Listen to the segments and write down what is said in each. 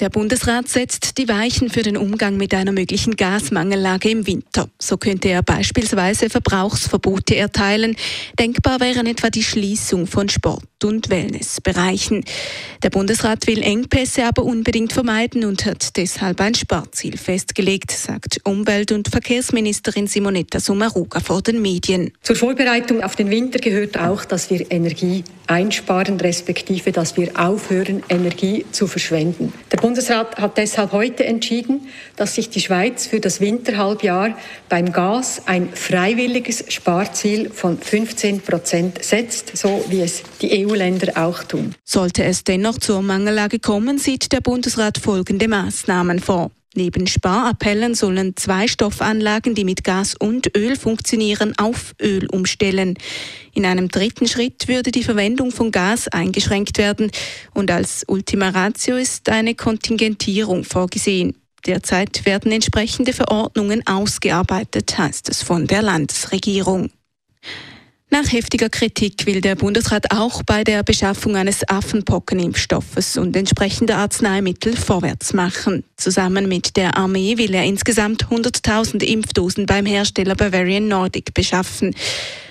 Der Bundesrat setzt die Weichen für den Umgang mit einer möglichen Gasmangellage im Winter. So könnte er beispielsweise Verbrauchsverbote erteilen. Denkbar wären etwa die Schließung von Sport- und Wellnessbereichen. Der Bundesrat will Engpässe aber unbedingt vermeiden und hat deshalb ein Sparziel festgelegt, sagt Umwelt- und Verkehrsministerin Simonetta Sommaruga vor den Medien. Zur Vorbereitung auf den Winter gehört auch, dass wir Energie einsparen, respektive dass wir aufhören, Energie zu verschwenden. Der Bundesrat hat deshalb heute entschieden, dass sich die Schweiz für das Winterhalbjahr beim Gas ein freiwilliges Sparziel von 15 Prozent setzt, so wie es die EU-Länder auch tun. Sollte es dennoch zur Mangellage kommen, sieht der Bundesrat folgende Maßnahmen vor. Neben Sparappellen sollen zwei Stoffanlagen, die mit Gas und Öl funktionieren, auf Öl umstellen. In einem dritten Schritt würde die Verwendung von Gas eingeschränkt werden und als Ultima Ratio ist eine Kontingentierung vorgesehen. Derzeit werden entsprechende Verordnungen ausgearbeitet, heißt es von der Landesregierung. Nach heftiger Kritik will der Bundesrat auch bei der Beschaffung eines Affenpockenimpfstoffes und entsprechender Arzneimittel vorwärts machen. Zusammen mit der Armee will er insgesamt 100.000 Impfdosen beim Hersteller Bavarian Nordic beschaffen.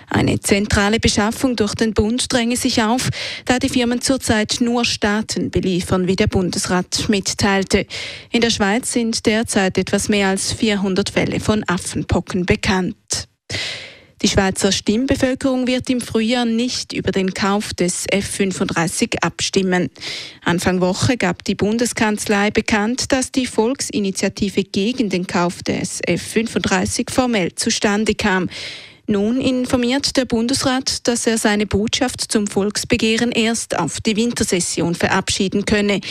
Eine zentrale Beschaffung durch den Bund dränge sich auf, da die Firmen zurzeit nur Staaten beliefern, wie der Bundesrat mitteilte. In der Schweiz sind derzeit etwas mehr als 400 Fälle von Affenpocken bekannt. Die Schweizer Stimmbevölkerung wird im Frühjahr nicht über den Kauf des F-35 abstimmen. Anfang Woche gab die Bundeskanzlei bekannt, dass die Volksinitiative gegen den Kauf des F-35 formell zustande kam. Nun informiert der Bundesrat, dass er seine Botschaft zum Volksbegehren erst auf die Wintersession verabschieden könne.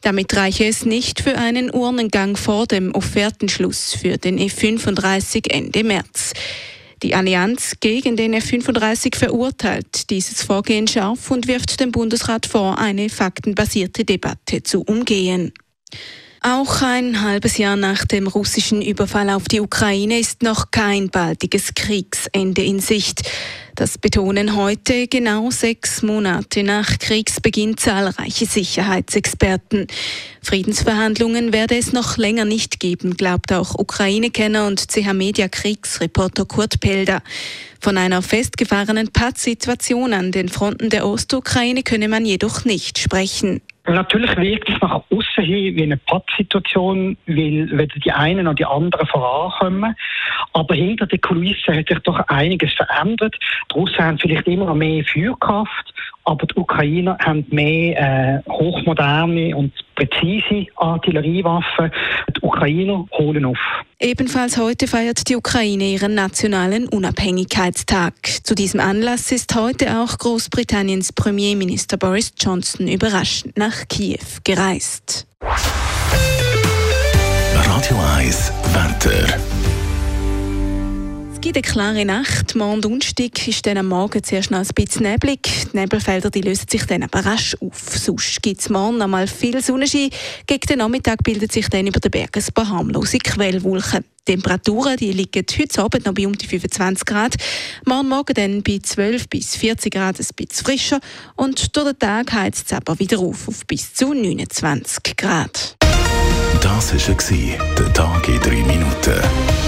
Damit reiche es nicht für einen Urnengang vor dem Offertenschluss für den F-35 Ende März. Die Allianz gegen den F-35 verurteilt dieses Vorgehen scharf und wirft dem Bundesrat vor, eine faktenbasierte Debatte zu umgehen. Auch ein halbes Jahr nach dem russischen Überfall auf die Ukraine ist noch kein baldiges Kriegsende in Sicht. Das betonen heute, genau sechs Monate nach Kriegsbeginn, zahlreiche Sicherheitsexperten. Friedensverhandlungen werde es noch länger nicht geben, glaubt auch Ukraine-Kenner und CH-Media-Kriegsreporter Kurt Pelder. Von einer festgefahrenen Pattsituation an den Fronten der Ostukraine könne man jedoch nicht sprechen. Natürlich wirkt es nach außen hin wie eine Pattsituation, weil weder die einen noch die anderen vorankommen. Aber hinter der Kulisse hat sich doch einiges verändert. Die Russen haben vielleicht immer mehr Feuerkraft, aber die Ukrainer haben mehr äh, hochmoderne und präzise Artilleriewaffen. Die Ukrainer holen auf. Ebenfalls heute feiert die Ukraine ihren nationalen Unabhängigkeitstag. Zu diesem Anlass ist heute auch Großbritanniens Premierminister Boris Johnson überraschend nach Kiew gereist. Radio 1, Wetter. Gibt eine klare Nacht. Morgen Donnerstag ist dann am Morgen zuerst noch ein bisschen neblig. Die Nebelfelder die lösen sich dann aber rasch auf. Sonst gibt es morgen noch mal viel Sonnenschein. Gegen den Nachmittag bildet sich dann über den Bergen ein paar harmlose Quellwolken. Die Temperaturen die liegen heute Abend noch bei um die 25 Grad. Morgen Morgen dann bei 12 bis 40 Grad ein bisschen frischer. Und durch den Tag heizt es aber wieder auf, auf bis zu 29 Grad. Das war der Tag in drei Minuten.